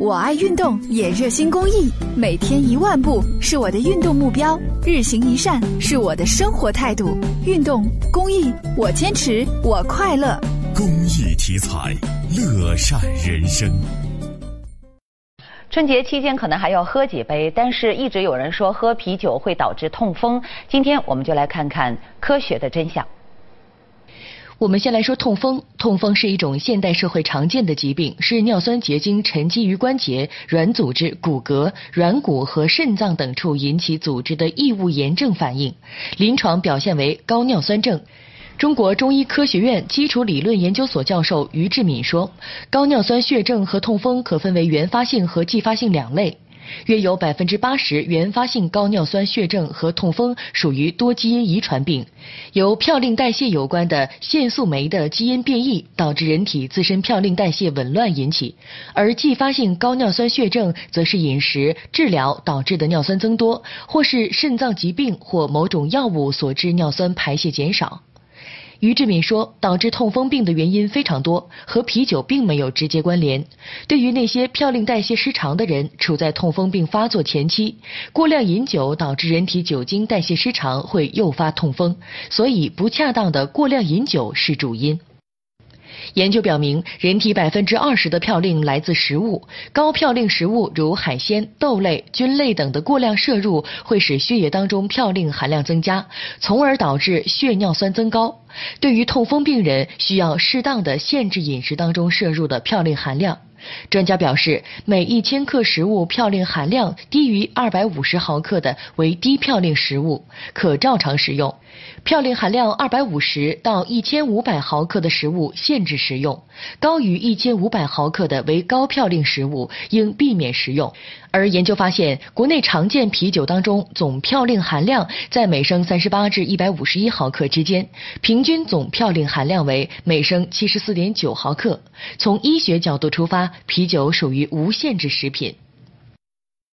我爱运动，也热心公益。每天一万步是我的运动目标，日行一善是我的生活态度。运动公益，我坚持，我快乐。公益题材，乐善人生。春节期间可能还要喝几杯，但是一直有人说喝啤酒会导致痛风。今天我们就来看看科学的真相。我们先来说痛风。痛风是一种现代社会常见的疾病，是尿酸结晶沉积于关节、软组织、骨骼、软骨和肾脏等处引起组织的异物炎症反应，临床表现为高尿酸症。中国中医科学院基础理论研究所教授于志敏说，高尿酸血症和痛风可分为原发性和继发性两类。约有百分之八十原发性高尿酸血症和痛风属于多基因遗传病，由嘌呤代谢有关的腺素酶的基因变异导致人体自身嘌呤代谢紊乱引起，而继发性高尿酸血症则是饮食治疗导致的尿酸增多，或是肾脏疾病或某种药物所致尿酸排泄减少。于志敏说，导致痛风病的原因非常多，和啤酒并没有直接关联。对于那些嘌呤代谢失常的人，处在痛风病发作前期，过量饮酒导致人体酒精代谢失常，会诱发痛风，所以不恰当的过量饮酒是主因。研究表明，人体百分之二十的嘌呤来自食物，高嘌呤食物如海鲜、豆类、菌类等的过量摄入，会使血液当中嘌呤含量增加，从而导致血尿酸增高。对于痛风病人，需要适当的限制饮食当中摄入的嘌呤含量。专家表示，每一千克食物嘌呤含量低于二百五十毫克的为低嘌呤食物，可照常食用；嘌呤含量二百五十到一千五百毫克的食物限制食用；高于一千五百毫克的为高嘌呤食物，应避免食用。而研究发现，国内常见啤酒当中总嘌呤含量在每升三十八至一百五十一毫克之间，平均总嘌呤含量为每升七十四点九毫克。从医学角度出发，啤酒属于无限制食品。